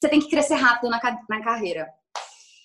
você tem que crescer rápido na, na carreira.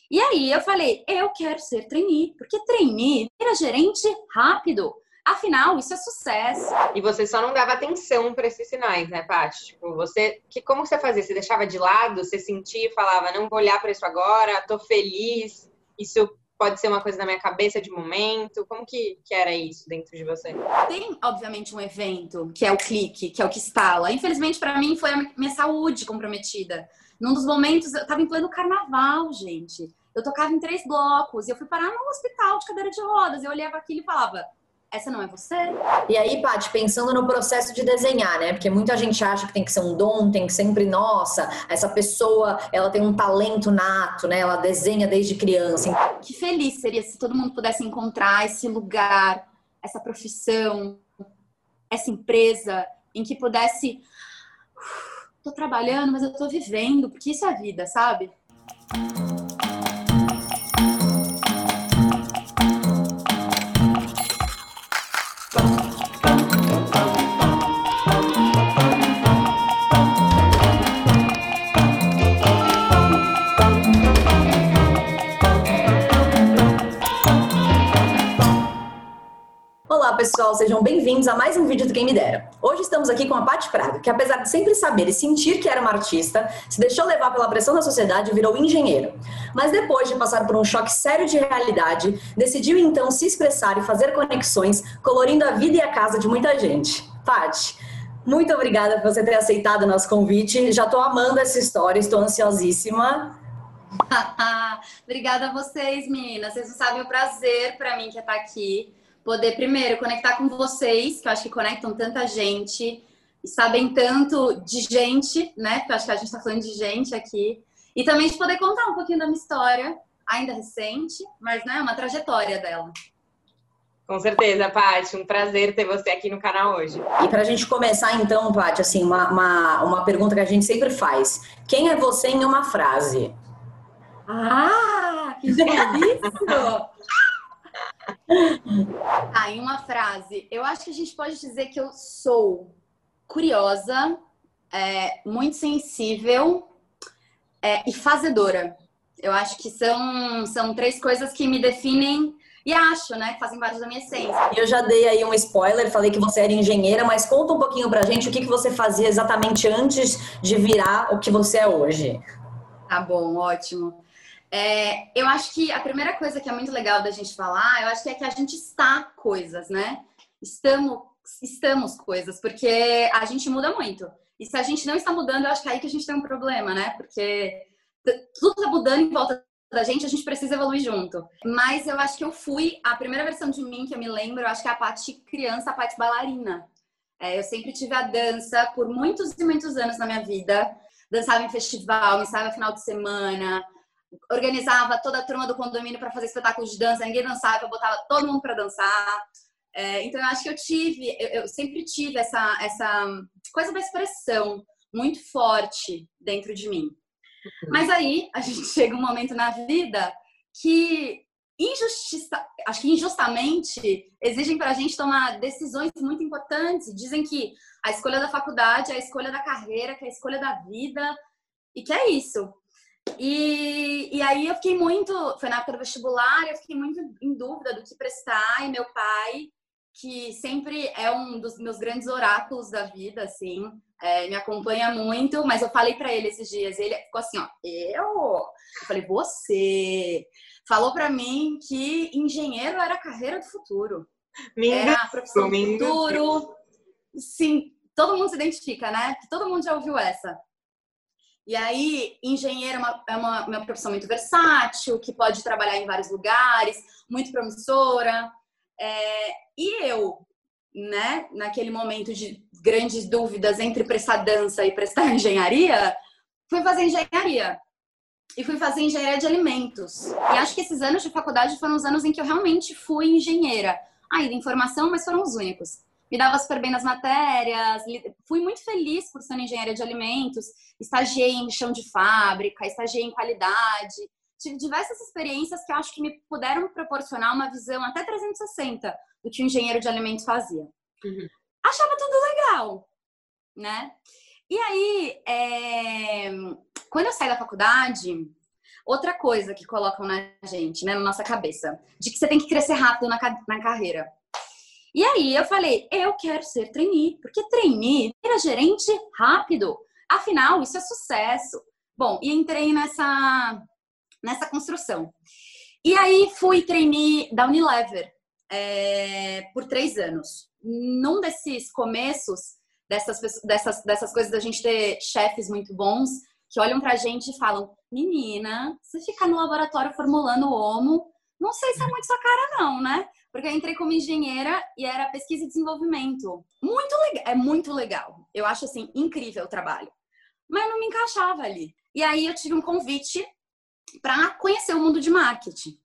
E aí eu falei, eu quero ser trainee, porque trainee vira gerente rápido. Afinal, isso é sucesso. E você só não dava atenção para esses sinais, né, Paty? Tipo, você, que como você fazia? Você deixava de lado, você sentia e falava, não vou olhar para isso agora, tô feliz. Isso pode ser uma coisa da minha cabeça de momento? Como que, que era isso dentro de você? Tem, obviamente, um evento que é o clique, que é o que instala. Infelizmente, para mim, foi a minha saúde comprometida. Num dos momentos, eu tava em pleno carnaval, gente. Eu tocava em três blocos e eu fui parar no hospital de cadeira de rodas. Eu olhava aquilo e falava: essa não é você? E aí, Paty, pensando no processo de desenhar, né? Porque muita gente acha que tem que ser um dom, tem que sempre, nossa, essa pessoa, ela tem um talento nato, né? Ela desenha desde criança. Que feliz seria se todo mundo pudesse encontrar esse lugar, essa profissão, essa empresa em que pudesse tô trabalhando, mas eu tô vivendo, porque isso é a vida, sabe? Sejam bem-vindos a mais um vídeo do Quem Me Dera. Hoje estamos aqui com a Paty Prado, que apesar de sempre saber e sentir que era uma artista, se deixou levar pela pressão da sociedade e virou engenheiro. Mas depois de passar por um choque sério de realidade, decidiu então se expressar e fazer conexões, colorindo a vida e a casa de muita gente. Paty, muito obrigada por você ter aceitado o nosso convite. Já estou amando essa história, estou ansiosíssima. Obrigada a vocês, meninas. Vocês não sabem o prazer para mim que é estar aqui poder, primeiro, conectar com vocês, que eu acho que conectam tanta gente, e sabem tanto de gente, né? Porque eu acho que a gente está falando de gente aqui. E também de poder contar um pouquinho da minha história, ainda recente, mas né, uma trajetória dela. Com certeza, Paty. Um prazer ter você aqui no canal hoje. E para a gente começar, então, Paty, assim, uma, uma, uma pergunta que a gente sempre faz. Quem é você em uma frase? Ah, que delícia! ah, em uma frase, eu acho que a gente pode dizer que eu sou curiosa, é, muito sensível é, e fazedora. Eu acho que são, são três coisas que me definem e acho, né, que fazem parte da minha essência. Eu já dei aí um spoiler, falei que você era engenheira, mas conta um pouquinho pra gente o que, que você fazia exatamente antes de virar o que você é hoje. Tá bom, ótimo. É, eu acho que a primeira coisa que é muito legal da gente falar, eu acho que é que a gente está coisas, né? Estamos, estamos coisas, porque a gente muda muito. E se a gente não está mudando, eu acho que é aí que a gente tem um problema, né? Porque tudo está mudando em volta da gente, a gente precisa evoluir junto. Mas eu acho que eu fui, a primeira versão de mim que eu me lembro, eu acho que é a parte criança, a parte bailarina. É, eu sempre tive a dança por muitos e muitos anos na minha vida. Dançava em festival, ensaiava final de semana, organizava toda a turma do condomínio para fazer espetáculos de dança, ninguém dançava, eu botava todo mundo para dançar. É, então eu acho que eu tive, eu, eu, sempre tive essa, essa coisa da expressão muito forte dentro de mim. Uhum. Mas aí a gente chega um momento na vida que injustiça, acho que injustamente exigem para a gente tomar decisões muito importantes. Dizem que a escolha da faculdade é a escolha da carreira, que é a escolha da vida e que é isso. E, e aí eu fiquei muito, foi na época do vestibular, eu fiquei muito em dúvida do que prestar, e meu pai, que sempre é um dos meus grandes oráculos da vida, assim, é, me acompanha muito, mas eu falei para ele esses dias, ele ficou assim, ó, eu? Eu falei, você falou para mim que engenheiro era a carreira do futuro. Me era a profissão do futuro. Sim, todo mundo se identifica, né? Todo mundo já ouviu essa. E aí, engenheiro é uma, é uma, uma profissão muito versátil, que pode trabalhar em vários lugares, muito promissora. É, e eu, né, naquele momento de grandes dúvidas entre prestar dança e prestar engenharia, fui fazer engenharia. E fui fazer engenharia de alimentos. E acho que esses anos de faculdade foram os anos em que eu realmente fui engenheira. Ainda em formação, mas foram os únicos me dava super bem nas matérias, fui muito feliz por ser engenharia de alimentos, estagiei em chão de fábrica, estagiei em qualidade, tive diversas experiências que eu acho que me puderam proporcionar uma visão até 360 do que o engenheiro de alimentos fazia. Uhum. Achava tudo legal, né? E aí, é... quando eu saí da faculdade, outra coisa que colocam na gente, né, na nossa cabeça, de que você tem que crescer rápido na, na carreira. E aí eu falei, eu quero ser trainee, porque trainee era gerente rápido. Afinal, isso é sucesso. Bom, e entrei nessa, nessa construção. E aí fui trainee da Unilever é, por três anos. Num desses começos, dessas, dessas, dessas coisas da gente ter chefes muito bons, que olham pra gente e falam: Menina, você fica no laboratório formulando o homo, não sei se é muito sua cara, não, né? Porque eu entrei como engenheira e era pesquisa e desenvolvimento. Muito legal, é muito legal. Eu acho assim incrível o trabalho. Mas não me encaixava ali. E aí eu tive um convite para conhecer o mundo de marketing.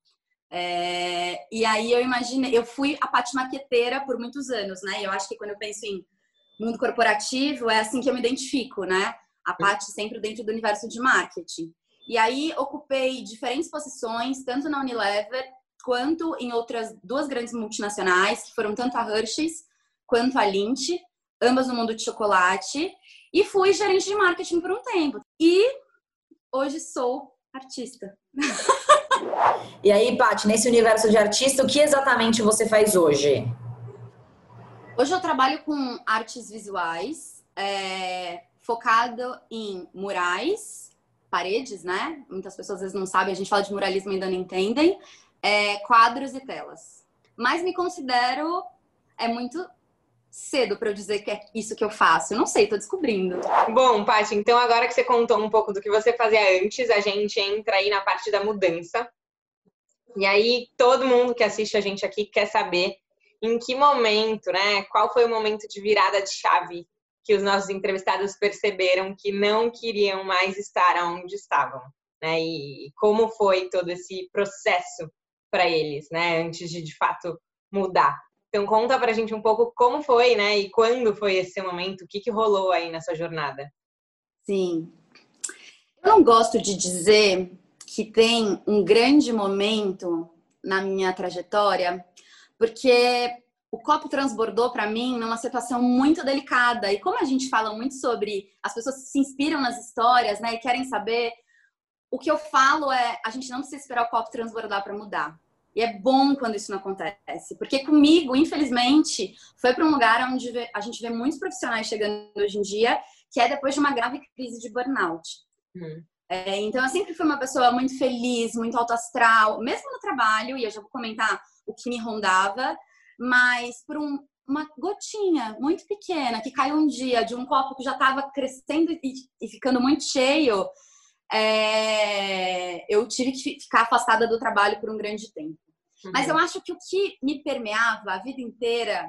É... e aí eu imaginei, eu fui a parte maqueteira por muitos anos, né? Eu acho que quando eu penso em mundo corporativo, é assim que eu me identifico, né? A parte sempre dentro do universo de marketing. E aí ocupei diferentes posições, tanto na Unilever quanto em outras duas grandes multinacionais, que foram tanto a Hershey's quanto a Lindt, ambas no mundo de chocolate, e fui gerente de marketing por um tempo. E hoje sou artista. E aí, Paty, nesse universo de artista, o que exatamente você faz hoje? Hoje eu trabalho com artes visuais, é, focado em murais, paredes, né? Muitas pessoas às vezes não sabem, a gente fala de muralismo e ainda não entendem é, quadros e telas. Mas me considero é muito cedo para eu dizer que é isso que eu faço. Eu não sei, tô descobrindo. Bom, Paty, então agora que você contou um pouco do que você fazia antes, a gente entra aí na parte da mudança. E aí todo mundo que assiste a gente aqui quer saber em que momento, né? Qual foi o momento de virada de chave que os nossos entrevistados perceberam que não queriam mais estar onde estavam, né? E como foi todo esse processo para eles, né? Antes de de fato mudar. Então conta para a gente um pouco como foi, né? E quando foi esse momento? O que, que rolou aí nessa jornada? Sim. Eu não gosto de dizer que tem um grande momento na minha trajetória, porque o copo transbordou para mim numa situação muito delicada. E como a gente fala muito sobre as pessoas se inspiram nas histórias, né, e querem saber o que eu falo é a gente não precisa esperar o copo transbordar para mudar. E é bom quando isso não acontece, porque comigo, infelizmente, foi para um lugar onde a gente vê muitos profissionais chegando hoje em dia, que é depois de uma grave crise de burnout. Uhum. É, então, eu sempre fui uma pessoa muito feliz, muito autoastral, mesmo no trabalho, e eu já vou comentar o que me rondava, mas por um, uma gotinha muito pequena que caiu um dia de um copo que já estava crescendo e, e ficando muito cheio, é, eu tive que ficar afastada do trabalho por um grande tempo. Uhum. Mas eu acho que o que me permeava a vida inteira,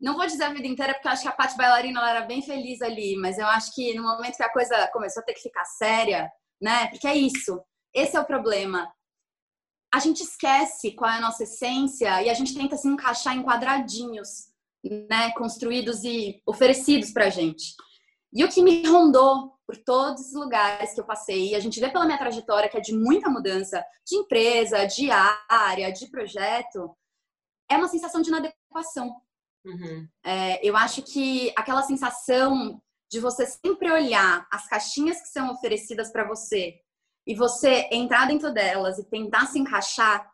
não vou dizer a vida inteira, porque eu acho que a parte bailarina ela era bem feliz ali, mas eu acho que no momento que a coisa começou a ter que ficar séria, né? Porque é isso, esse é o problema. A gente esquece qual é a nossa essência e a gente tenta se encaixar em quadradinhos, né? Construídos e oferecidos pra gente. E o que me rondou por todos os lugares que eu passei, e a gente vê pela minha trajetória que é de muita mudança de empresa, de área, de projeto, é uma sensação de inadequação. Uhum. É, eu acho que aquela sensação de você sempre olhar as caixinhas que são oferecidas para você e você entrar dentro delas e tentar se encaixar,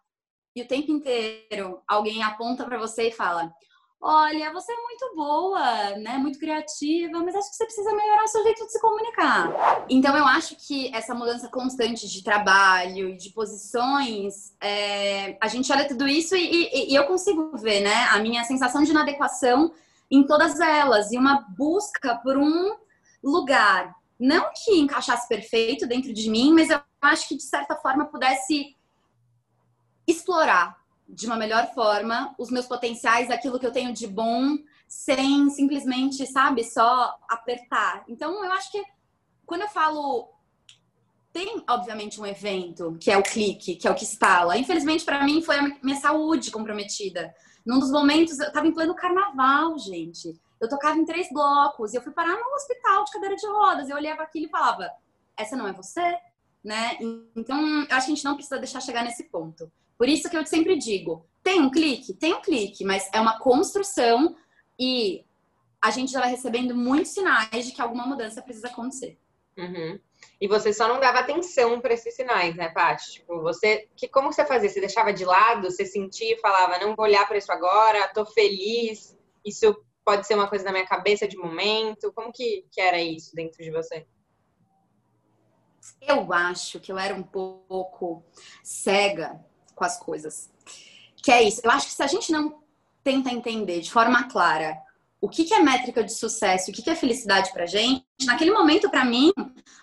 e o tempo inteiro alguém aponta para você e fala: Olha, você é muito boa, né? Muito criativa, mas acho que você precisa melhorar o seu jeito de se comunicar. Então, eu acho que essa mudança constante de trabalho e de posições, é... a gente olha tudo isso e, e, e eu consigo ver, né? A minha sensação de inadequação em todas elas e uma busca por um lugar, não que encaixasse perfeito dentro de mim, mas eu acho que de certa forma pudesse explorar de uma melhor forma os meus potenciais, aquilo que eu tenho de bom, sem simplesmente, sabe, só apertar. Então, eu acho que quando eu falo tem obviamente um evento que é o clique, que é o que estala. Infelizmente para mim foi a minha saúde comprometida. Num dos momentos eu tava em pleno carnaval, gente. Eu tocava em três blocos e eu fui parar num hospital de cadeira de rodas. Eu olhava aquilo e falava: "Essa não é você?" Né? Então, eu acho que a gente não precisa deixar chegar nesse ponto. Por isso que eu sempre digo: tem um clique? Tem um clique, mas é uma construção e a gente já vai recebendo muitos sinais de que alguma mudança precisa acontecer. Uhum. E você só não dava atenção para esses sinais, né, Paty? Tipo, você, que como você fazia? Você deixava de lado, você sentia e falava, não vou olhar para isso agora, tô feliz. Isso pode ser uma coisa da minha cabeça de momento. Como que, que era isso dentro de você? Eu acho que eu era um pouco cega com as coisas. Que é isso. Eu acho que se a gente não tenta entender de forma clara o que, que é métrica de sucesso, o que, que é felicidade pra gente, naquele momento, para mim,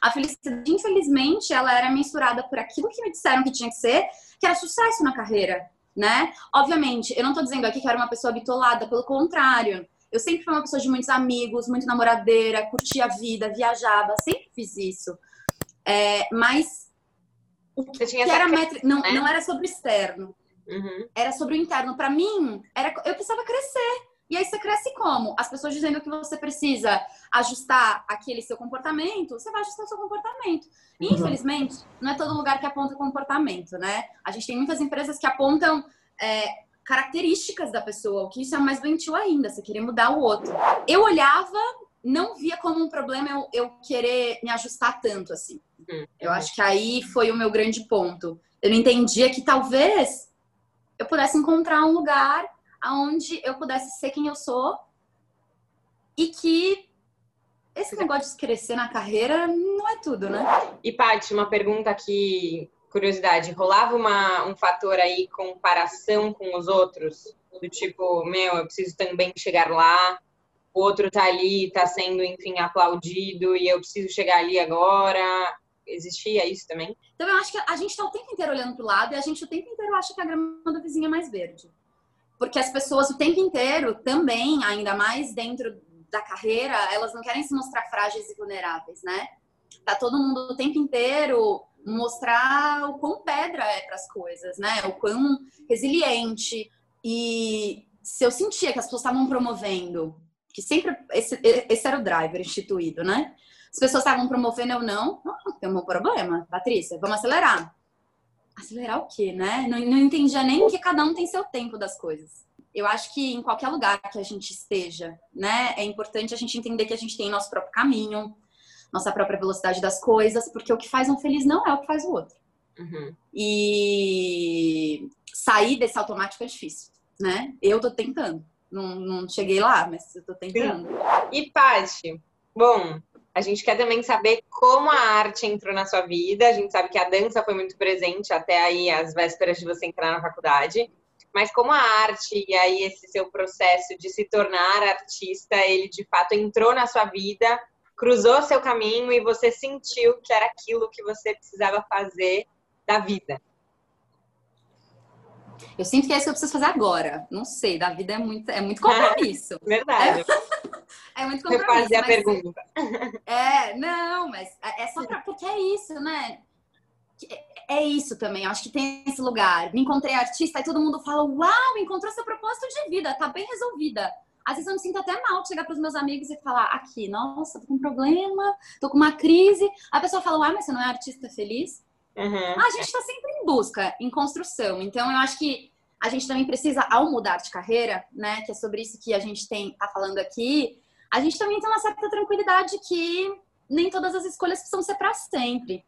a felicidade, infelizmente, ela era mensurada por aquilo que me disseram que tinha que ser, que era sucesso na carreira, né? Obviamente, eu não tô dizendo aqui que eu era uma pessoa bitolada, pelo contrário. Eu sempre fui uma pessoa de muitos amigos, muito namoradeira, curtia a vida, viajava, sempre fiz isso. É, mas o que, que era métrica, não, né? não era sobre o externo. Uhum. Era sobre o interno. Para mim, era, eu precisava crescer. E aí você cresce como? As pessoas dizendo que você precisa ajustar aquele seu comportamento, você vai ajustar o seu comportamento. E, uhum. infelizmente, não é todo lugar que aponta comportamento, né? A gente tem muitas empresas que apontam é, características da pessoa, o que isso é mais doentio ainda, você querer mudar o outro. Eu olhava, não via como um problema eu, eu querer me ajustar tanto assim. Uhum. Eu acho que aí foi o meu grande ponto. Eu não entendia que talvez eu pudesse encontrar um lugar onde eu pudesse ser quem eu sou e que esse negócio de crescer na carreira não é tudo, né? E, Paty, uma pergunta aqui, curiosidade. Rolava uma, um fator aí, comparação com os outros? Do tipo, meu, eu preciso também chegar lá, o outro tá ali, tá sendo, enfim, aplaudido e eu preciso chegar ali agora. Existia isso também? Então, eu acho que a gente tá o tempo inteiro olhando pro lado e a gente o tempo inteiro acha que a grama do vizinho é mais verde porque as pessoas o tempo inteiro também, ainda mais dentro da carreira, elas não querem se mostrar frágeis e vulneráveis, né? Tá todo mundo o tempo inteiro mostrar o quão pedra é para as coisas, né? O quão resiliente. E se eu sentia que as pessoas estavam promovendo, que sempre esse, esse era o driver instituído, né? As pessoas estavam promovendo ou não, não tem um problema, Patrícia, vamos acelerar acelerar o quê, né? Não, não entendia nem que cada um tem seu tempo das coisas. Eu acho que em qualquer lugar que a gente esteja, né, é importante a gente entender que a gente tem nosso próprio caminho, nossa própria velocidade das coisas, porque o que faz um feliz não é o que faz o outro. Uhum. E sair desse automático é difícil, né? Eu tô tentando. Não, não cheguei lá, mas eu tô tentando. E Paty, bom, a gente quer também saber como a arte entrou na sua vida. A gente sabe que a dança foi muito presente até aí as vésperas de você entrar na faculdade. Mas como a arte e aí esse seu processo de se tornar artista, ele de fato entrou na sua vida, cruzou seu caminho e você sentiu que era aquilo que você precisava fazer da vida. Eu sinto que é isso que eu preciso fazer agora. Não sei, da vida é muito, é muito compromisso. Verdade. É, é muito compromisso. fazer a pergunta. É, não, mas é, é só pra, porque é isso, né? É, é isso também, eu acho que tem esse lugar. Me encontrei artista e todo mundo fala: Uau, encontrou seu propósito de vida, tá bem resolvida. Às vezes eu me sinto até mal de chegar para os meus amigos e falar: Aqui, nossa, tô com um problema, tô com uma crise. A pessoa fala: Ah, mas você não é artista feliz? Uhum. A gente está sempre em busca, em construção. Então, eu acho que a gente também precisa, ao mudar de carreira, né, que é sobre isso que a gente tem tá falando aqui, a gente também tem uma certa tranquilidade que nem todas as escolhas precisam ser para sempre.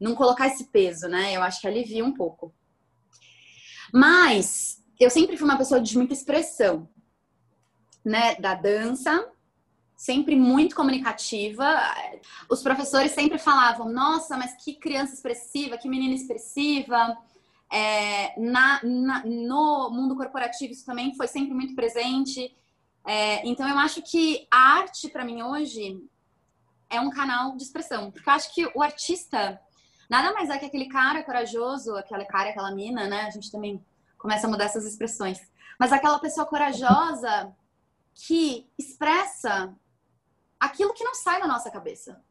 Não colocar esse peso, né? Eu acho que alivia um pouco. Mas eu sempre fui uma pessoa de muita expressão, né, da dança, sempre muito comunicativa. Os professores sempre falavam: Nossa, mas que criança expressiva, que menina expressiva. É, na, na, no mundo corporativo, isso também foi sempre muito presente. É, então, eu acho que a arte, para mim, hoje, é um canal de expressão. Porque eu acho que o artista nada mais é que aquele cara corajoso, aquela cara, aquela mina, né? A gente também começa a mudar essas expressões. Mas aquela pessoa corajosa que expressa aquilo que não sai da nossa cabeça.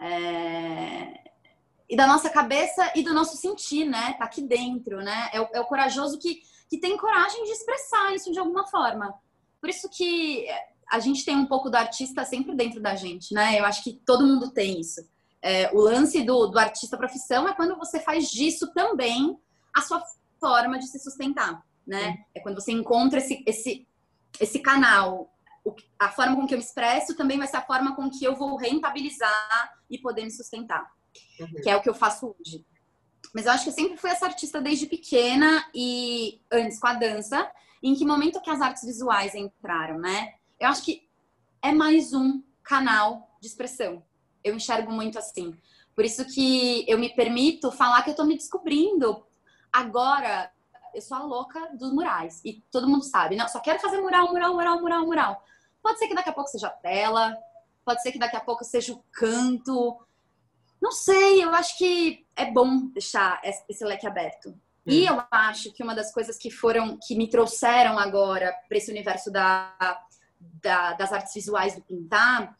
É... E da nossa cabeça e do nosso sentir, né? Tá aqui dentro, né? É o, é o corajoso que, que tem coragem de expressar isso de alguma forma. Por isso que a gente tem um pouco do artista sempre dentro da gente, né? Eu acho que todo mundo tem isso. É, o lance do, do artista profissão é quando você faz disso também a sua forma de se sustentar, né? É quando você encontra esse, esse, esse canal a forma com que eu me expresso também vai ser a forma com que eu vou rentabilizar e poder me sustentar. uhum. que é o que eu faço hoje. Mas eu acho que eu sempre fui essa artista desde pequena e antes com a dança. Em que momento que as artes visuais entraram, né? Eu acho que é mais um canal de expressão. Eu enxergo muito assim. Por isso que eu me permito falar que eu tô me descobrindo. Agora, eu sou a louca dos murais. E todo mundo sabe, não, só quero fazer mural, mural, mural, mural, mural. Pode ser que daqui a pouco seja tela, pode ser que daqui a pouco seja o canto. Não sei, eu acho que é bom deixar esse leque aberto. E hum. eu acho que uma das coisas que foram, que me trouxeram agora para esse universo da, da, das artes visuais do pintar,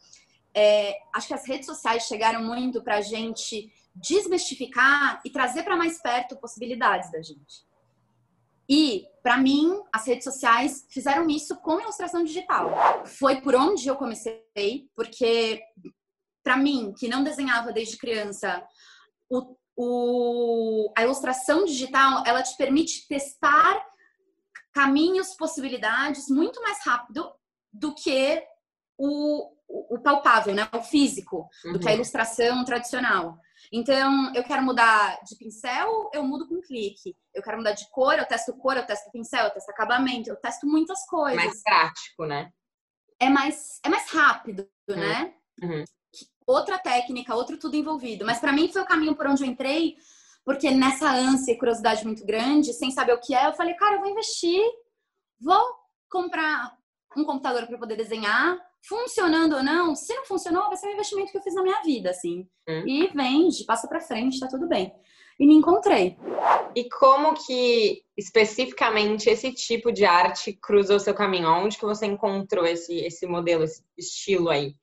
é, acho que as redes sociais chegaram muito para a gente desmistificar e trazer para mais perto possibilidades da gente. E, para mim, as redes sociais fizeram isso com ilustração digital. Foi por onde eu comecei, porque, para mim, que não desenhava desde criança, o, o, a ilustração digital ela te permite testar caminhos, possibilidades muito mais rápido do que o, o, o palpável, né? o físico, uhum. do que a uhum. ilustração tradicional. Então, eu quero mudar de pincel, eu mudo com um clique. Eu quero mudar de cor, eu testo cor, eu testo pincel, eu testo acabamento, eu testo muitas coisas. Mais prático, né? É mais, é mais rápido, uhum. né? Uhum. Outra técnica, outro tudo envolvido. Mas para mim foi o caminho por onde eu entrei, porque nessa ânsia e curiosidade muito grande, sem saber o que é, eu falei, cara, eu vou investir, vou comprar um computador para poder desenhar, funcionando ou não, se não funcionou, vai ser um investimento que eu fiz na minha vida, assim. Hum. E vende, passa para frente, tá tudo bem. E me encontrei. E como que especificamente esse tipo de arte cruza o seu caminho? Onde que você encontrou esse, esse modelo, esse estilo aí?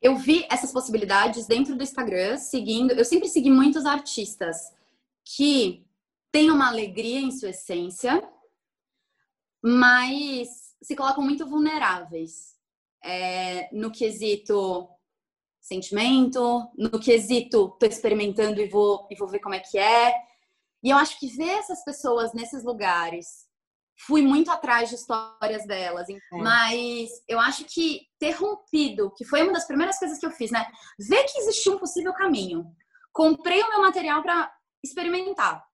Eu vi essas possibilidades dentro do Instagram, seguindo. Eu sempre segui muitos artistas que têm uma alegria em sua essência, mas se colocam muito vulneráveis é, no quesito sentimento, no quesito tô experimentando e vou, e vou ver como é que é. E eu acho que ver essas pessoas nesses lugares, fui muito atrás de histórias delas, é. mas eu acho que ter rompido, que foi uma das primeiras coisas que eu fiz, né? Ver que existia um possível caminho. Comprei o meu material para experimentar.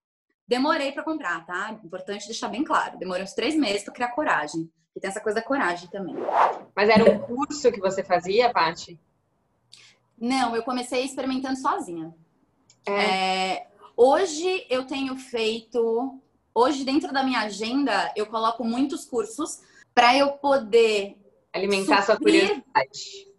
Demorei para comprar, tá? Importante deixar bem claro. Demorei uns três meses para criar coragem. E tem essa coisa da coragem também. Mas era um curso que você fazia, Paty? Não, eu comecei experimentando sozinha. É. É, hoje eu tenho feito. Hoje, dentro da minha agenda, eu coloco muitos cursos para eu poder. Alimentar suprir, sua curiosidade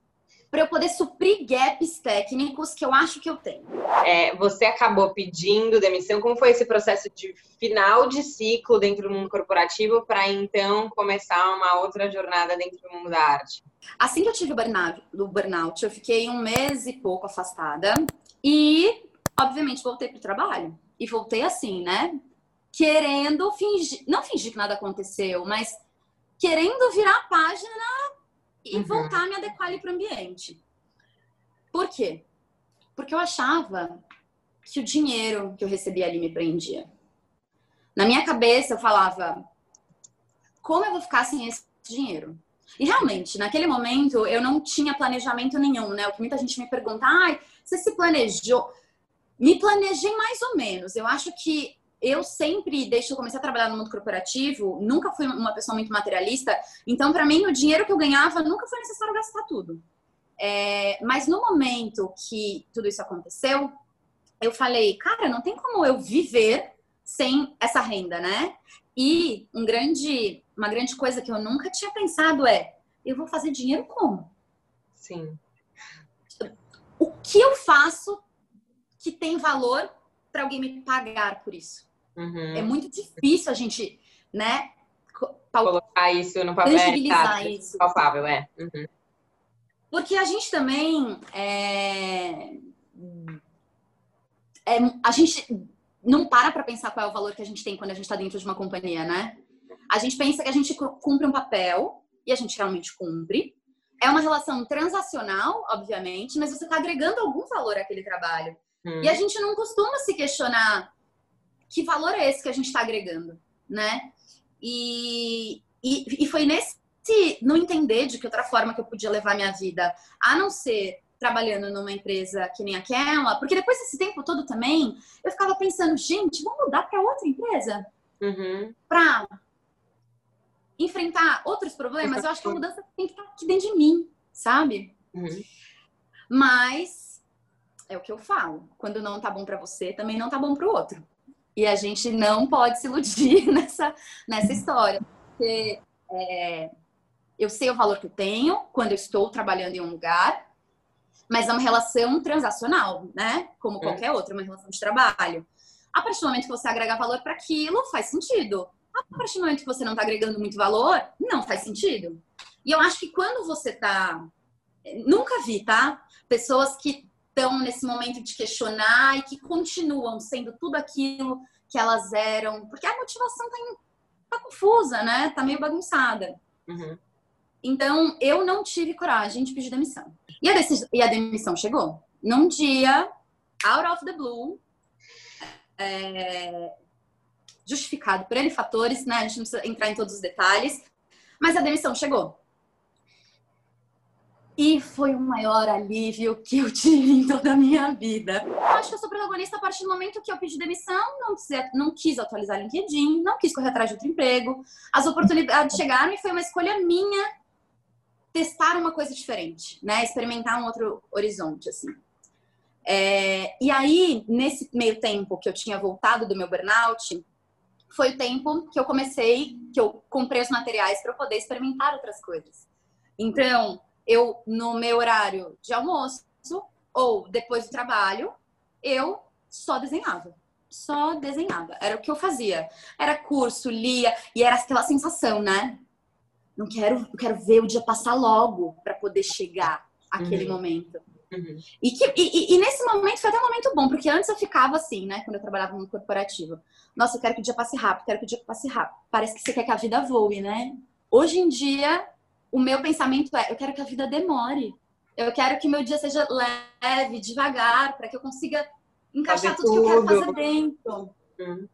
para eu poder suprir gaps técnicos que eu acho que eu tenho. É, você acabou pedindo demissão. Como foi esse processo de final de ciclo dentro do mundo corporativo para então começar uma outra jornada dentro do mundo da arte? Assim que eu tive o burnout, do burnout, eu fiquei um mês e pouco afastada e, obviamente, voltei para o trabalho. E voltei assim, né? Querendo fingir, não fingir que nada aconteceu, mas querendo virar a página e uhum. voltar a me adequar ali para o ambiente. Por quê? Porque eu achava que o dinheiro que eu recebia ali me prendia. Na minha cabeça eu falava, como eu vou ficar sem esse dinheiro? E realmente, naquele momento, eu não tinha planejamento nenhum, né? O que muita gente me pergunta, ai, você se planejou? Me planejei mais ou menos. Eu acho que eu sempre, desde que eu comecei a trabalhar no mundo corporativo, nunca fui uma pessoa muito materialista. Então, para mim, o dinheiro que eu ganhava nunca foi necessário gastar tudo. É, mas no momento que tudo isso aconteceu, eu falei, cara, não tem como eu viver sem essa renda, né? E um grande, uma grande coisa que eu nunca tinha pensado é, eu vou fazer dinheiro como? Sim. O que eu faço que tem valor para alguém me pagar por isso. Uhum. É muito difícil a gente, né? Colocar isso no papel. Tangibilizar tá, isso. Palpável, é. Uhum. Porque a gente também é... é... a gente não para para pensar qual é o valor que a gente tem quando a gente está dentro de uma companhia, né? A gente pensa que a gente cumpre um papel e a gente realmente cumpre. É uma relação transacional, obviamente, mas você está agregando algum valor àquele trabalho. Hum. E a gente não costuma se questionar que valor é esse que a gente está agregando, né? E, e, e foi nesse não entender de que outra forma que eu podia levar minha vida, a não ser trabalhando numa empresa que nem aquela, porque depois desse tempo todo também, eu ficava pensando, gente, vamos mudar para outra empresa? Uhum. Para enfrentar outros problemas? Eu acho que a mudança tem que estar aqui dentro de mim, sabe? Uhum. Mas é o que eu falo. Quando não tá bom para você, também não tá bom para o outro. E a gente não pode se iludir nessa, nessa história. Porque é, eu sei o valor que eu tenho quando eu estou trabalhando em um lugar, mas é uma relação transacional, né? Como qualquer outra, uma relação de trabalho. A partir do momento que você agrega valor para aquilo, faz sentido. A partir do momento que você não está agregando muito valor, não faz sentido. E eu acho que quando você está. Nunca vi, tá? Pessoas que estão nesse momento de questionar e que continuam sendo tudo aquilo que elas eram, porque a motivação tá, em... tá confusa, né? Tá meio bagunçada. Uhum. Então, eu não tive coragem de pedir demissão. E a, decis... e a demissão chegou. Num dia, out of the blue, é... justificado por N fatores, né? A gente não precisa entrar em todos os detalhes, mas a demissão chegou. E foi o maior alívio que eu tive em toda a minha vida. Eu acho que eu sou protagonista a partir do momento que eu pedi demissão, não, quis, não quis atualizar LinkedIn, não quis correr atrás de outro emprego. As oportunidades chegaram e foi uma escolha minha testar uma coisa diferente, né? Experimentar um outro horizonte, assim. É, e aí, nesse meio tempo que eu tinha voltado do meu burnout, foi o tempo que eu comecei, que eu comprei os materiais para poder experimentar outras coisas. Então, eu, no meu horário de almoço ou depois do trabalho, eu só desenhava. Só desenhava. Era o que eu fazia. Era curso, lia, e era aquela sensação, né? Não quero, eu quero ver o dia passar logo para poder chegar aquele uhum. momento. Uhum. E, que, e, e, nesse momento foi até um momento bom, porque antes eu ficava assim, né? Quando eu trabalhava no corporativo. Nossa, eu quero que o dia passe rápido, quero que o dia passe rápido. Parece que você quer que a vida voe, né? Hoje em dia, o meu pensamento é: eu quero que a vida demore. Eu quero que meu dia seja leve, devagar, para que eu consiga encaixar tudo, tudo, que eu quero fazer dentro. Hum.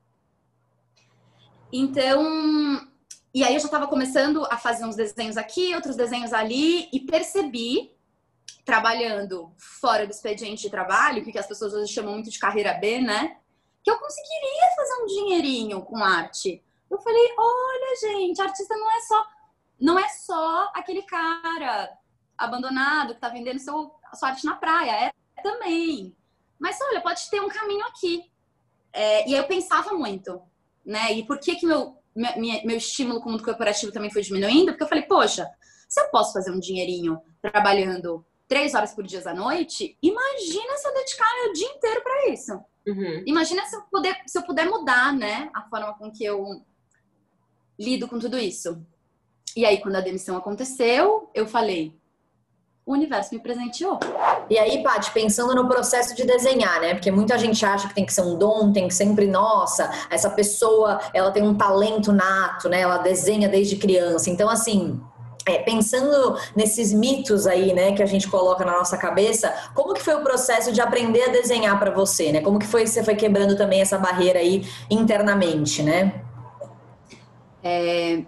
Então, e aí eu já estava começando a fazer uns desenhos aqui, outros desenhos ali, e percebi, trabalhando fora do expediente de trabalho, que as pessoas hoje chamam muito de carreira B, né? Que eu conseguiria fazer um dinheirinho com arte. Eu falei, olha, gente, artista não é só não é só aquele cara abandonado que tá vendendo seu, sua arte na praia, é também. Mas olha, pode ter um caminho aqui. É, e aí eu pensava muito, né? E por que que meu, minha, meu estímulo com o mundo corporativo também foi diminuindo? Porque eu falei, poxa, se eu posso fazer um dinheirinho trabalhando três horas por dia à noite, imagina se eu dedicar o dia inteiro para isso. Uhum. Imagina se eu, puder, se eu puder mudar, né, a forma com que eu lido com tudo isso. E aí, quando a demissão aconteceu, eu falei: o universo me presenteou. E aí, Paty, pensando no processo de desenhar, né? Porque muita gente acha que tem que ser um dom, tem que sempre, nossa, essa pessoa, ela tem um talento nato, né? Ela desenha desde criança. Então, assim, é, pensando nesses mitos aí, né, que a gente coloca na nossa cabeça, como que foi o processo de aprender a desenhar para você, né? Como que foi que você foi quebrando também essa barreira aí internamente, né? É,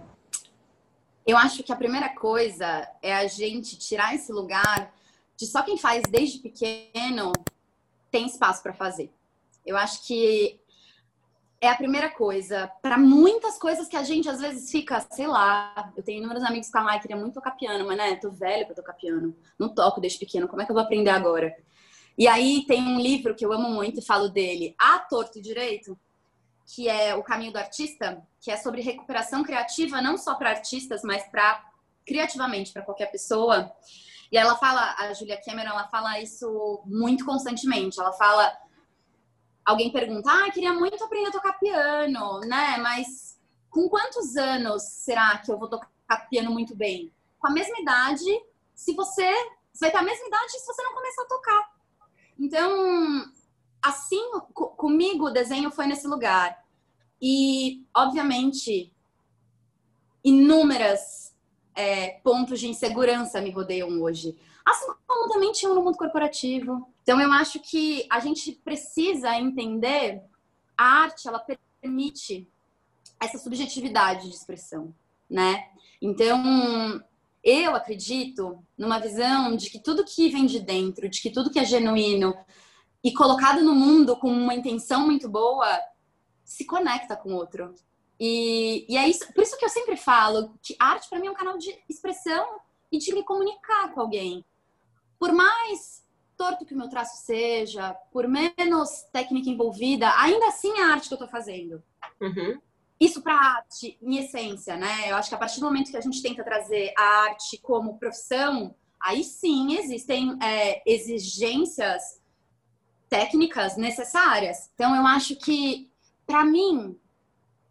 eu acho que a primeira coisa é a gente tirar esse lugar de só quem faz desde pequeno tem espaço para fazer. Eu acho que é a primeira coisa. Para muitas coisas que a gente às vezes fica, sei lá. Eu tenho inúmeros amigos que falam, ah, queria muito tocar piano, mas né, tô velho para tocar piano. Não toco desde pequeno, como é que eu vou aprender agora? E aí tem um livro que eu amo muito e falo dele, A Torto e Direito, que é O Caminho do Artista, que é sobre recuperação criativa, não só para artistas, mas para criativamente para qualquer pessoa. E ela fala, a Julia Cameron, ela fala isso muito constantemente. Ela fala, alguém pergunta, ah, queria muito aprender a tocar piano, né? Mas com quantos anos será que eu vou tocar piano muito bem? Com a mesma idade, se você, você vai ter a mesma idade se você não começar a tocar. Então, assim, comigo o desenho foi nesse lugar. E, obviamente, inúmeras é, pontos de insegurança me rodeiam hoje. Assim como também tinham no mundo corporativo. Então, eu acho que a gente precisa entender a arte, ela permite essa subjetividade de expressão, né? Então, eu acredito numa visão de que tudo que vem de dentro, de que tudo que é genuíno e colocado no mundo com uma intenção muito boa, se conecta com o outro. E, e é isso, por isso que eu sempre falo que arte para mim é um canal de expressão e de me comunicar com alguém. Por mais torto que o meu traço seja, por menos técnica envolvida, ainda assim é a arte que eu estou fazendo. Uhum. Isso para arte, em essência, né? Eu acho que a partir do momento que a gente tenta trazer a arte como profissão, aí sim existem é, exigências técnicas necessárias. Então, eu acho que, para mim,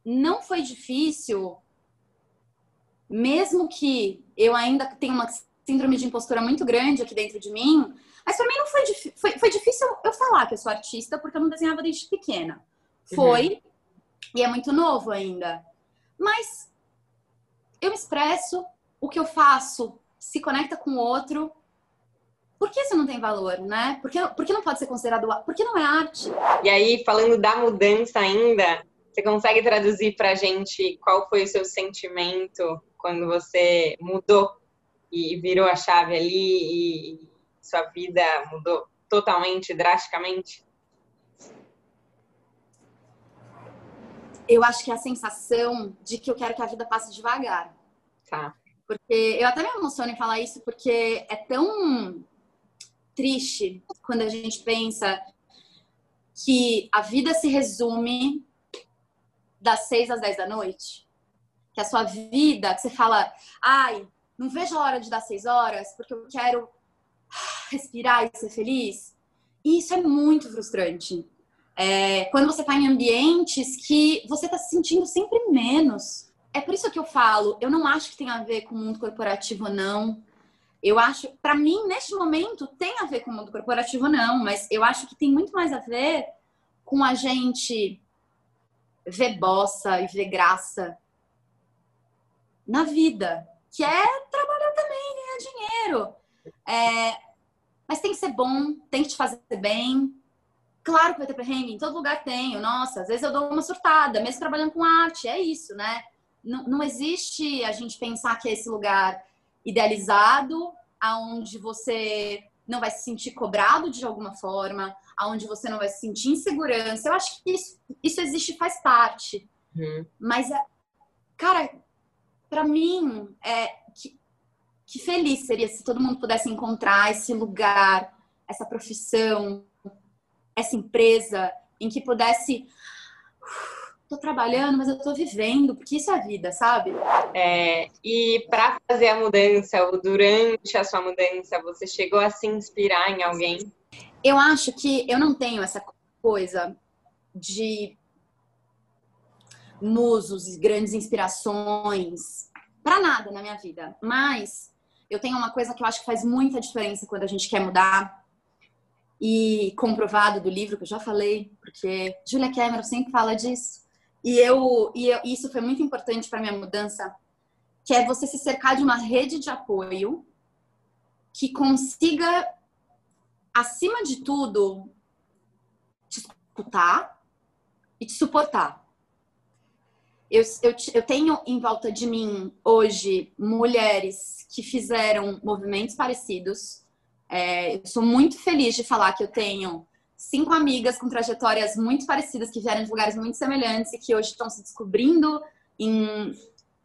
não foi difícil, mesmo que eu ainda tenha uma síndrome de impostura muito grande aqui dentro de mim, mas para mim não foi, foi, foi difícil eu falar que eu sou artista porque eu não desenhava desde pequena. Uhum. Foi, uhum. e é muito novo ainda. Mas eu me expresso, o que eu faço se conecta com o outro. Por que isso não tem valor, né? Por que, por que não pode ser considerado. Por que não é arte? E aí, falando da mudança ainda, você consegue traduzir para a gente qual foi o seu sentimento quando você mudou e virou a chave ali e sua vida mudou totalmente, drasticamente? Eu acho que é a sensação de que eu quero que a vida passe devagar. Tá. Porque eu até me emociono em falar isso porque é tão triste quando a gente pensa que a vida se resume das seis às dez da noite? Que a sua vida, que você fala, ai, não vejo a hora de dar seis horas porque eu quero respirar e ser feliz. E isso é muito frustrante. É, quando você está em ambientes que você está se sentindo sempre menos. É por isso que eu falo, eu não acho que tem a ver com o mundo corporativo, não. Eu acho, para mim, neste momento, tem a ver com o mundo corporativo, não, mas eu acho que tem muito mais a ver com a gente ver bossa e ver graça na vida, que é trabalhar também, ganhar dinheiro. É, mas tem que ser bom, tem que te fazer bem. Claro que vai ter perrengue, em todo lugar tenho. Nossa, às vezes eu dou uma surtada, mesmo trabalhando com arte, é isso, né? Não, não existe a gente pensar que é esse lugar idealizado, aonde você não vai se sentir cobrado de alguma forma, aonde você não vai se sentir insegurança. Eu acho que isso, isso existe faz parte. Uhum. Mas, é, cara, para mim, é que, que feliz seria se todo mundo pudesse encontrar esse lugar, essa profissão, essa empresa em que pudesse tô trabalhando, mas eu tô vivendo, porque isso é a vida, sabe? É, e para fazer a mudança, ou durante a sua mudança, você chegou a se inspirar em alguém? Eu acho que eu não tenho essa coisa de musos e grandes inspirações para nada na minha vida, mas eu tenho uma coisa que eu acho que faz muita diferença quando a gente quer mudar e comprovado do livro que eu já falei, porque Julia Cameron sempre fala disso e eu e eu, isso foi muito importante para minha mudança, que é você se cercar de uma rede de apoio que consiga acima de tudo te escutar e te suportar. Eu, eu, eu tenho em volta de mim hoje mulheres que fizeram movimentos parecidos. É, eu sou muito feliz de falar que eu tenho cinco amigas com trajetórias muito parecidas, que vieram de lugares muito semelhantes e que hoje estão se descobrindo em,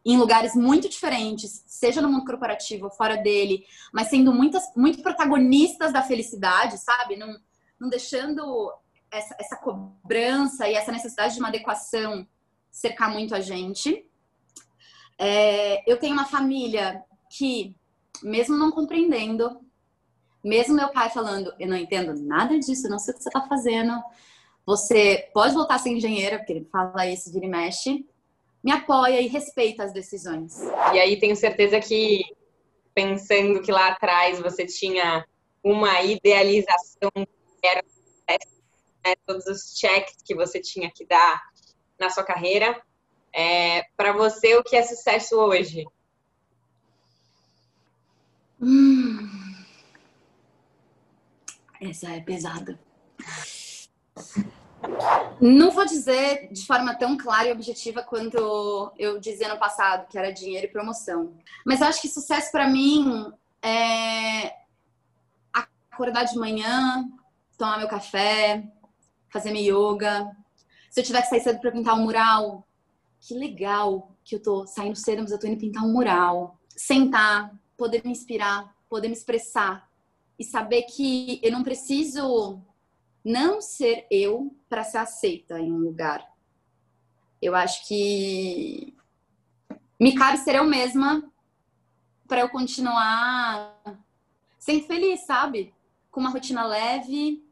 em lugares muito diferentes, seja no mundo corporativo ou fora dele, mas sendo muitas, muito protagonistas da felicidade, sabe? Não, não deixando essa, essa cobrança e essa necessidade de uma adequação cercar muito a gente. É, eu tenho uma família que, mesmo não compreendendo, mesmo meu pai falando, eu não entendo nada disso, não sei o que você está fazendo. Você pode voltar a ser engenheira, porque ele fala isso, vira e mexe. Me apoia e respeita as decisões. E aí tenho certeza que, pensando que lá atrás você tinha uma idealização que era né, todos os checks que você tinha que dar na sua carreira. É, Para você, o que é sucesso hoje? Hum. Essa é pesada. Não vou dizer de forma tão clara e objetiva quanto eu dizia no passado, que era dinheiro e promoção. Mas eu acho que sucesso para mim é acordar de manhã, tomar meu café, fazer meu yoga. Se eu tiver que sair cedo para pintar um mural, que legal que eu tô saindo cedo, mas eu tô indo pintar um mural. Sentar, poder me inspirar, poder me expressar e saber que eu não preciso não ser eu para ser aceita em um lugar. Eu acho que me cabe ser eu mesma para eu continuar sendo feliz, sabe? Com uma rotina leve,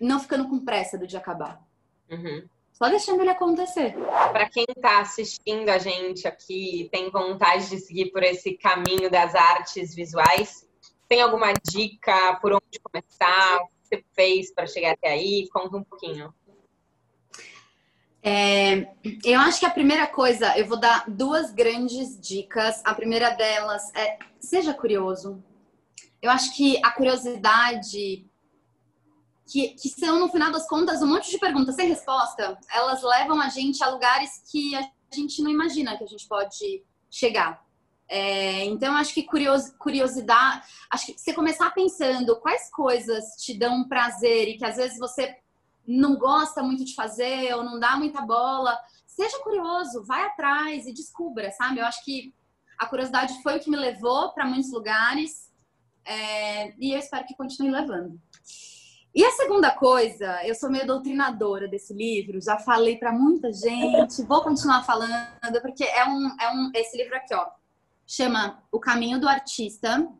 não ficando com pressa do dia acabar. Uhum. Só deixando ele acontecer. Para quem está assistindo a gente aqui, tem vontade de seguir por esse caminho das artes visuais, tem alguma dica por onde começar? você fez para chegar até aí? Conta um pouquinho. É, eu acho que a primeira coisa, eu vou dar duas grandes dicas. A primeira delas é seja curioso. Eu acho que a curiosidade, que, que são, no final das contas, um monte de perguntas sem resposta, elas levam a gente a lugares que a gente não imagina que a gente pode chegar. É, então, acho que curios, curiosidade, acho que você começar pensando quais coisas te dão prazer e que às vezes você não gosta muito de fazer ou não dá muita bola, seja curioso, vai atrás e descubra, sabe? Eu acho que a curiosidade foi o que me levou para muitos lugares é, e eu espero que continue levando. E a segunda coisa, eu sou meio doutrinadora desse livro, já falei para muita gente, vou continuar falando, porque é um, é um esse livro aqui, ó chama O Caminho do Artista.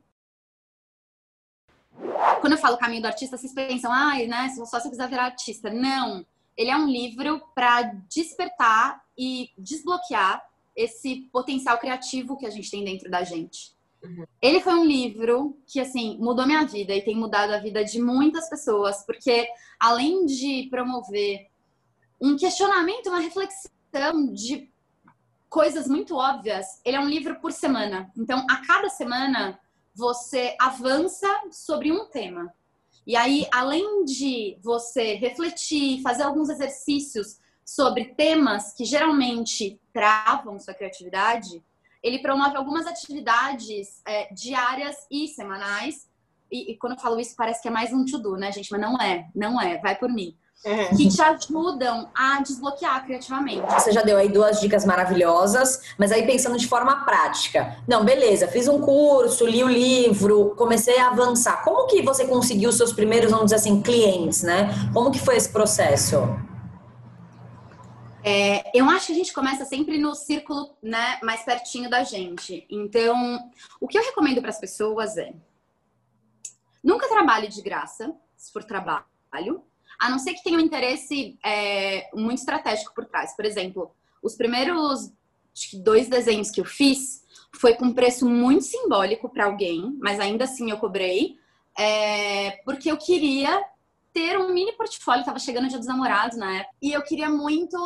Quando eu falo Caminho do Artista, vocês pensam, ai, ah, né, só se eu quiser virar artista. Não. Ele é um livro para despertar e desbloquear esse potencial criativo que a gente tem dentro da gente. Uhum. Ele foi um livro que, assim, mudou minha vida e tem mudado a vida de muitas pessoas, porque além de promover um questionamento, uma reflexão de coisas muito óbvias, ele é um livro por semana. Então, a cada semana, você avança sobre um tema. E aí, além de você refletir, fazer alguns exercícios sobre temas que geralmente travam sua criatividade, ele promove algumas atividades é, diárias e semanais. E, e, quando eu falo isso, parece que é mais um to-do, né, gente? Mas não é, não é, vai por mim. É. que te ajudam a desbloquear criativamente. Você já deu aí duas dicas maravilhosas, mas aí pensando de forma prática. Não, beleza, fiz um curso, li o livro, comecei a avançar. Como que você conseguiu seus primeiros, vamos dizer assim, clientes, né? Como que foi esse processo? É, eu acho que a gente começa sempre no círculo né, mais pertinho da gente. Então, o que eu recomendo para as pessoas é nunca trabalhe de graça, se for trabalho a não ser que tenha um interesse é, muito estratégico por trás. Por exemplo, os primeiros dois desenhos que eu fiz foi com um preço muito simbólico para alguém, mas ainda assim eu cobrei, é, porque eu queria ter um mini portfólio, estava chegando o dia dos namorados na época, e eu queria muito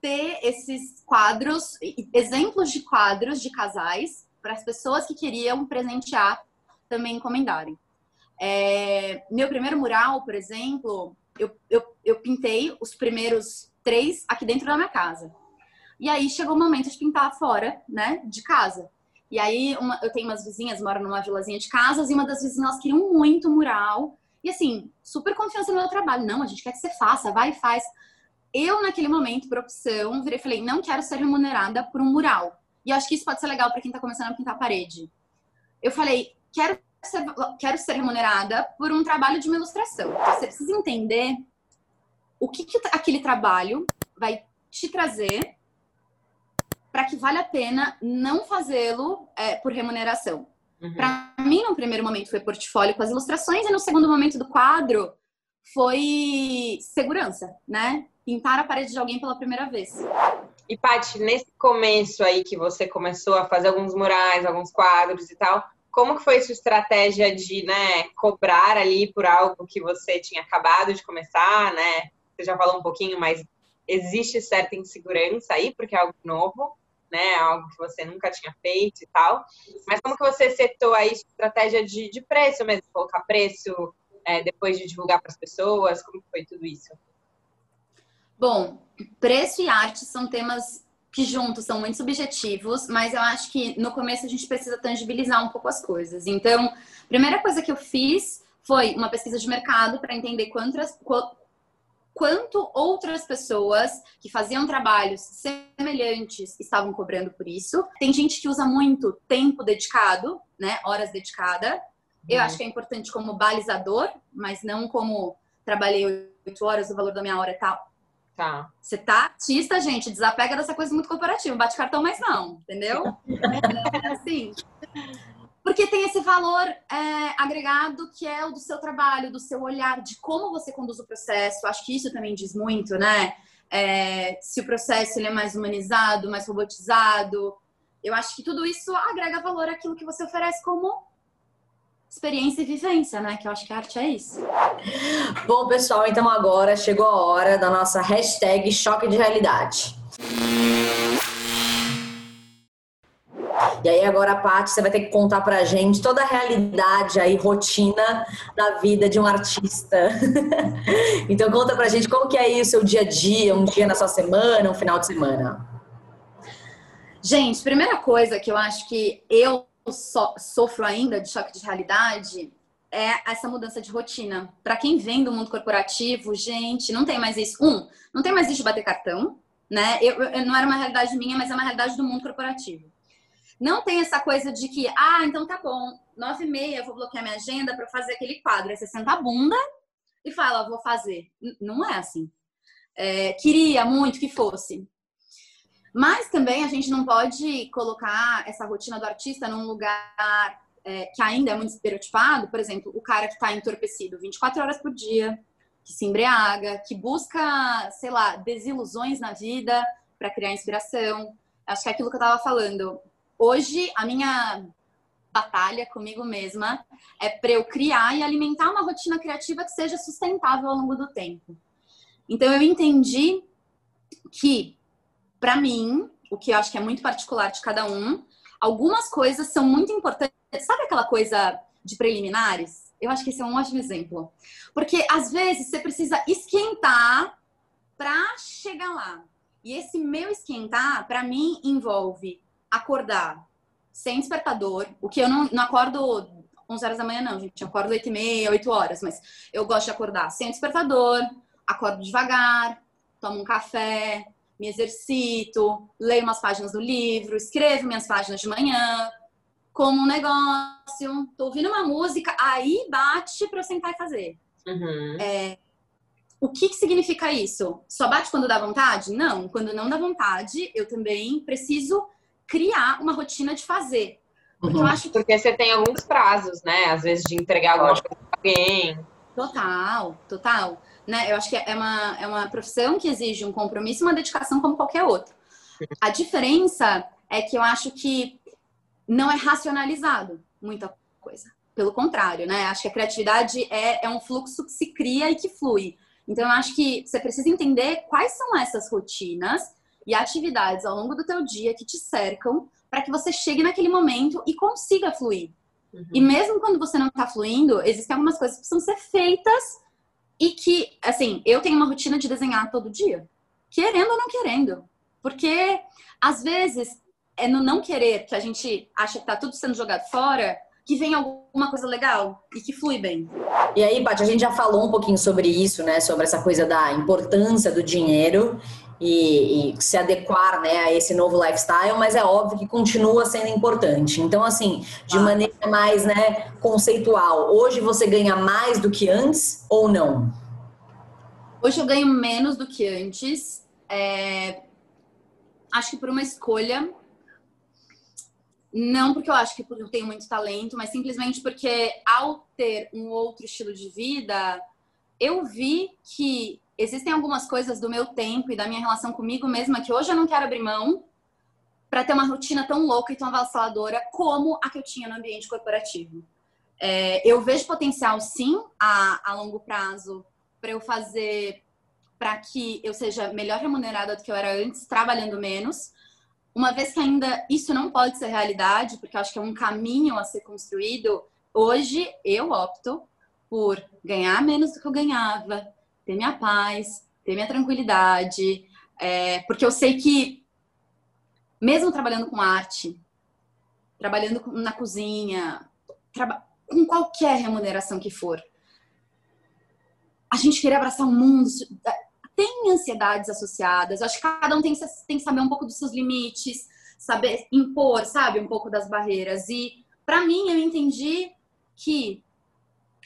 ter esses quadros, exemplos de quadros de casais, para as pessoas que queriam presentear também encomendarem. É, meu primeiro mural, por exemplo, eu, eu, eu pintei os primeiros três aqui dentro da minha casa. E aí chegou o momento de pintar fora, né, de casa. E aí uma, eu tenho umas vizinhas, moro numa vilazinha de casas, e uma das vizinhas queriam muito mural. E assim, super confiança no meu trabalho. Não, a gente quer que você faça, vai e faz. Eu, naquele momento, por opção, virei falei, não quero ser remunerada por um mural. E eu acho que isso pode ser legal para quem está começando a pintar a parede. Eu falei, quero ser, quero ser remunerada por um trabalho de uma ilustração. Então, você precisa entender o que, que aquele trabalho vai te trazer para que vale a pena não fazê-lo é, por remuneração. Uhum. Para mim, no primeiro momento, foi portfólio com as ilustrações, e no segundo momento do quadro foi segurança, né? Pintar a parede de alguém pela primeira vez. E, Paty, nesse começo aí que você começou a fazer alguns murais, alguns quadros e tal, como que foi sua estratégia de né, cobrar ali por algo que você tinha acabado de começar, né? Você já falou um pouquinho, mas existe certa insegurança aí, porque é algo novo, né? Algo que você nunca tinha feito e tal. Mas como que você setou aí estratégia de, de preço mesmo? Colocar preço é, depois de divulgar para as pessoas? Como foi tudo isso? Bom, preço e arte são temas que juntos são muito subjetivos, mas eu acho que no começo a gente precisa tangibilizar um pouco as coisas. Então, a primeira coisa que eu fiz foi uma pesquisa de mercado para entender quantas, quanto outras pessoas que faziam trabalhos semelhantes estavam cobrando por isso. Tem gente que usa muito tempo dedicado, né, horas dedicada. Eu uhum. acho que é importante como balizador, mas não como trabalhei oito horas, o valor da minha hora é tal. Tá. Você tá artista, gente, desapega dessa coisa muito corporativa. Bate cartão, mas não, entendeu? é assim. Porque tem esse valor é, agregado que é o do seu trabalho, do seu olhar, de como você conduz o processo. Acho que isso também diz muito, né? É, se o processo ele é mais humanizado, mais robotizado. Eu acho que tudo isso agrega valor àquilo que você oferece como experiência e vivência, né? Que eu acho que a arte é isso. Bom, pessoal, então agora chegou a hora da nossa hashtag choque de realidade. E aí agora, Paty, você vai ter que contar pra gente toda a realidade aí, rotina da vida de um artista. então conta pra gente como que é aí o seu dia a dia, um dia na sua semana, um final de semana. Gente, primeira coisa que eu acho que eu so, sofro ainda de choque de realidade é essa mudança de rotina. Para quem vem do mundo corporativo, gente, não tem mais isso. Um, não tem mais isso de bater cartão, né? Eu, eu, não era uma realidade minha, mas é uma realidade do mundo corporativo. Não tem essa coisa de que, ah, então tá bom, nove e meia vou bloquear minha agenda para fazer aquele quadro. Aí você senta a bunda e fala, vou fazer. Não é assim. É, queria muito que fosse. Mas também a gente não pode colocar essa rotina do artista num lugar é, que ainda é muito estereotipado. Por exemplo, o cara que está entorpecido 24 horas por dia, que se embriaga, que busca, sei lá, desilusões na vida para criar inspiração. Acho que é aquilo que eu estava falando. Hoje, a minha batalha comigo mesma é para eu criar e alimentar uma rotina criativa que seja sustentável ao longo do tempo. Então, eu entendi que para mim, o que eu acho que é muito particular de cada um, algumas coisas são muito importantes. Sabe aquela coisa de preliminares? Eu acho que esse é um ótimo exemplo. Porque às vezes você precisa esquentar para chegar lá. E esse meu esquentar, para mim, envolve acordar sem despertador, o que eu não, não acordo 11 horas da manhã, não, gente. Eu acordo 8 e meia, 8 horas, mas eu gosto de acordar sem despertador, acordo devagar, tomo um café, me exercito, leio umas páginas do livro, escrevo minhas páginas de manhã, como um negócio, tô ouvindo uma música, aí bate para eu sentar e fazer. Uhum. É, o que, que significa isso? Só bate quando dá vontade? Não. Quando não dá vontade, eu também preciso criar uma rotina de fazer. Porque uhum. eu acho que... Porque você tem alguns prazos, né? Às vezes de entregar alguma coisa pra alguém. Total, total né? Eu acho que é uma, é uma profissão que exige um compromisso e uma dedicação como qualquer outro. A diferença é que eu acho que não é racionalizado muita coisa. Pelo contrário, né? Acho que a criatividade é, é um fluxo que se cria e que flui. Então, eu acho que você precisa entender quais são essas rotinas e atividades ao longo do teu dia que te cercam para que você chegue naquele momento e consiga fluir. Uhum. E mesmo quando você não está fluindo, existem algumas coisas que precisam ser feitas e que, assim, eu tenho uma rotina de desenhar todo dia, querendo ou não querendo. Porque, às vezes, é no não querer que a gente acha que tá tudo sendo jogado fora que vem alguma coisa legal e que flui bem. E aí, Paty, a gente já falou um pouquinho sobre isso, né? Sobre essa coisa da importância do dinheiro e, e, se adequar né, a esse novo lifestyle, mas é óbvio que continua sendo importante. Então, assim, de ah. maneira mais né, conceitual, hoje você ganha mais do que antes ou não? Hoje eu ganho menos do que antes. É... Acho que por uma escolha. Não porque eu acho que eu tenho muito talento, mas simplesmente porque ao ter um outro estilo de vida, eu vi que existem algumas coisas do meu tempo e da minha relação comigo mesma que hoje eu não quero abrir mão para ter uma rotina tão louca e tão avassaladora como a que eu tinha no ambiente corporativo. É, eu vejo potencial, sim, a, a longo prazo para eu fazer para que eu seja melhor remunerada do que eu era antes, trabalhando menos. Uma vez que ainda isso não pode ser realidade, porque eu acho que é um caminho a ser construído, hoje eu opto por ganhar menos do que eu ganhava, ter minha paz, ter minha tranquilidade, é, porque eu sei que, mesmo trabalhando com arte, trabalhando na cozinha, traba com qualquer remuneração que for, a gente querer abraçar o mundo tem ansiedades associadas. Acho que cada um tem, tem que saber um pouco dos seus limites, saber impor, sabe, um pouco das barreiras. E para mim, eu entendi que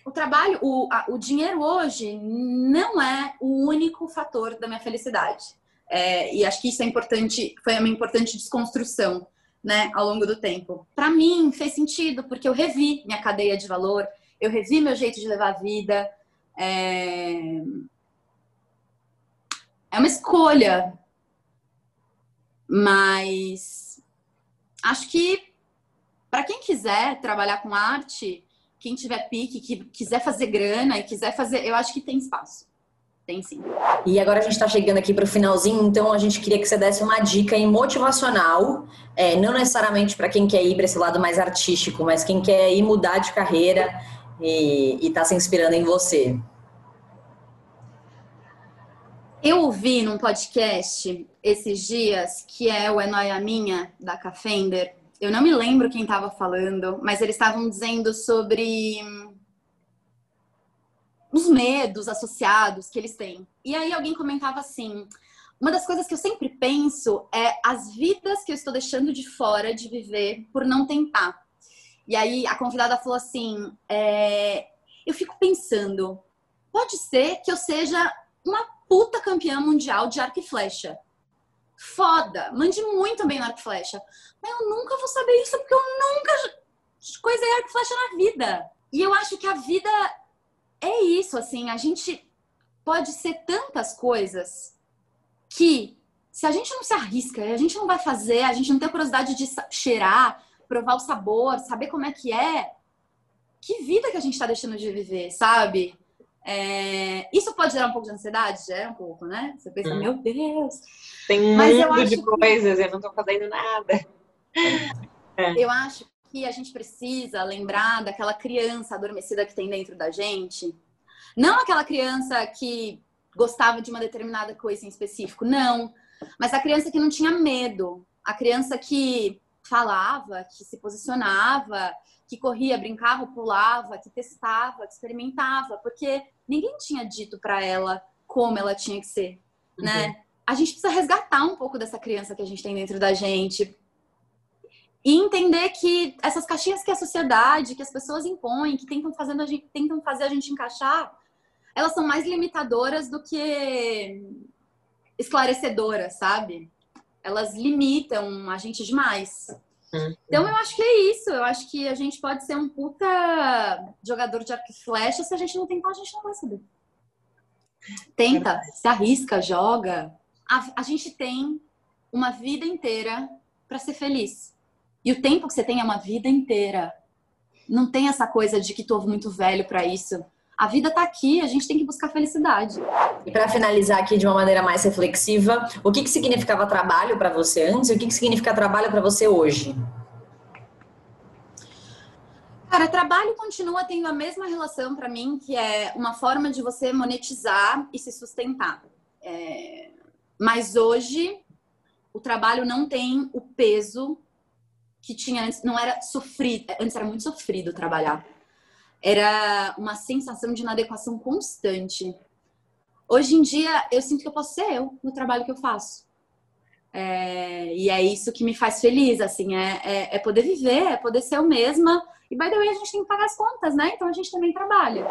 o trabalho, o, a, o dinheiro hoje não é o único fator da minha felicidade. É, e acho que isso é importante, foi uma importante desconstrução, né, ao longo do tempo. Para mim fez sentido porque eu revi minha cadeia de valor, eu revi meu jeito de levar a vida. É, é uma escolha, mas acho que para quem quiser trabalhar com arte, quem tiver pique, que quiser fazer grana e quiser fazer, eu acho que tem espaço. Tem sim. E agora a gente está chegando aqui para o finalzinho, então a gente queria que você desse uma dica motivacional, é, não necessariamente para quem quer ir para esse lado mais artístico, mas quem quer ir mudar de carreira e está se inspirando em você. Eu ouvi num podcast esses dias, que é o É Noia Minha, da Cafender. Eu não me lembro quem estava falando, mas eles estavam dizendo sobre os medos associados que eles têm. E aí alguém comentava assim: uma das coisas que eu sempre penso é as vidas que eu estou deixando de fora de viver por não tentar. E aí a convidada falou assim: é, eu fico pensando, pode ser que eu seja uma puta campeã mundial de arco e flecha. Foda, mande muito bem no arco flecha. Mas eu nunca vou saber isso porque eu nunca coisei arco flecha na vida. E eu acho que a vida é isso, assim, a gente pode ser tantas coisas que se a gente não se arrisca, a gente não vai fazer, a gente não tem a curiosidade de cheirar, provar o sabor, saber como é que é, que vida que a gente está deixando de viver, sabe? É... Isso pode gerar um pouco de ansiedade? Gera um pouco, né? Você pensa, hum. meu Deus. Tem um Mas mundo de coisas, que... eu não estou fazendo nada. É. Eu acho que a gente precisa lembrar daquela criança adormecida que tem dentro da gente. Não aquela criança que gostava de uma determinada coisa em específico, não. Mas a criança que não tinha medo. A criança que falava, que se posicionava, que corria, brincava, pulava, que testava, que experimentava, porque ninguém tinha dito para ela como ela tinha que ser, uhum. né? A gente precisa resgatar um pouco dessa criança que a gente tem dentro da gente e entender que essas caixinhas que a sociedade, que as pessoas impõem, que tentam, fazendo a gente, tentam fazer a gente encaixar, elas são mais limitadoras do que esclarecedoras, sabe? Elas limitam a gente demais. Então eu acho que é isso. Eu acho que a gente pode ser um puta jogador de arco e flecha. Se a gente não tentar, a gente não vai saber. Tenta, se arrisca, joga. A, a gente tem uma vida inteira para ser feliz. E o tempo que você tem é uma vida inteira. Não tem essa coisa de que tô muito velho para isso. A vida está aqui, a gente tem que buscar felicidade. E para finalizar aqui de uma maneira mais reflexiva, o que, que significava trabalho para você antes e o que, que significa trabalho para você hoje? Cara, trabalho continua tendo a mesma relação para mim, que é uma forma de você monetizar e se sustentar. É... Mas hoje, o trabalho não tem o peso que tinha antes. Não era sofrido. Antes era muito sofrido trabalhar era uma sensação de inadequação constante. Hoje em dia, eu sinto que eu posso ser eu no trabalho que eu faço. É, e é isso que me faz feliz, assim, é, é, é, poder viver, é poder ser eu mesma e, by the way, a gente tem que pagar as contas, né? Então a gente também trabalha.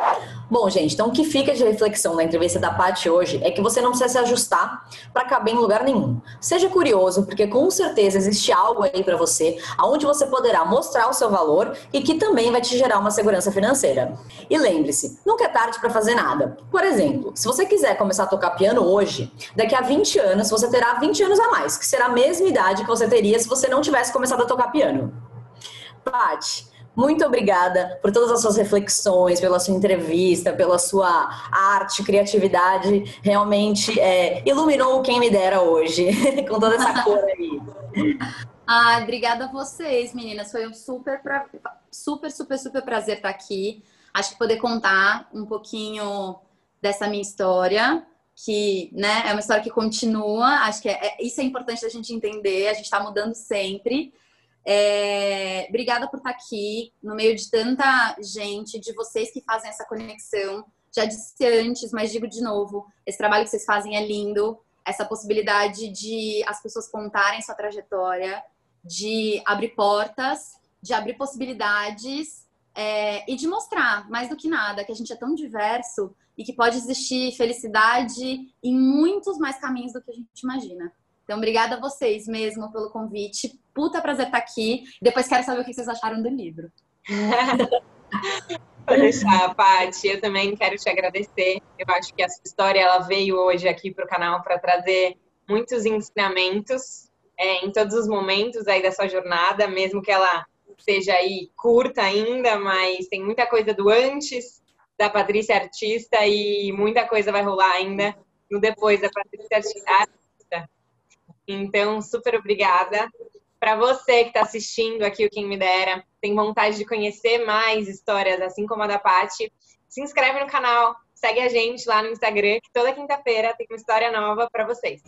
Bom, gente, então o que fica de reflexão na entrevista da Paty hoje é que você não precisa se ajustar para caber em lugar nenhum. Seja curioso, porque com certeza existe algo aí para você, aonde você poderá mostrar o seu valor e que também vai te gerar uma segurança financeira. E lembre-se, nunca é tarde para fazer nada. Por exemplo, se você quiser começar a tocar piano hoje, daqui a 20 anos você terá 20 anos a mais, que será a mesma idade que você teria se você não tivesse começado a tocar piano. Paty, muito obrigada por todas as suas reflexões, pela sua entrevista, pela sua arte, criatividade. Realmente é, iluminou quem me dera hoje, com toda essa cor aí. Ah, obrigada a vocês, meninas. Foi um super, pra... super, super, super prazer estar aqui. Acho que poder contar um pouquinho dessa minha história que né, é uma história que continua. Acho que é, é isso é importante da gente entender. A gente está mudando sempre. É, obrigada por estar aqui no meio de tanta gente, de vocês que fazem essa conexão. Já disse antes, mas digo de novo: esse trabalho que vocês fazem é lindo. Essa possibilidade de as pessoas contarem sua trajetória, de abrir portas, de abrir possibilidades é, e de mostrar, mais do que nada, que a gente é tão diverso e que pode existir felicidade em muitos mais caminhos do que a gente imagina. Então, obrigada a vocês mesmo pelo convite. Puta prazer estar aqui. Depois quero saber o que vocês acharam do livro. Pode deixar, Paty. Eu também quero te agradecer. Eu acho que essa história ela veio hoje aqui para o canal para trazer muitos ensinamentos é, em todos os momentos aí da sua jornada, mesmo que ela seja aí curta ainda, mas tem muita coisa do antes da Patrícia Artista e muita coisa vai rolar ainda no depois da Patrícia Artista. Então, super obrigada. Para você que está assistindo aqui o Quem Me Dera, tem vontade de conhecer mais histórias, assim como a da Paty, se inscreve no canal, segue a gente lá no Instagram, que toda quinta-feira tem uma história nova para vocês.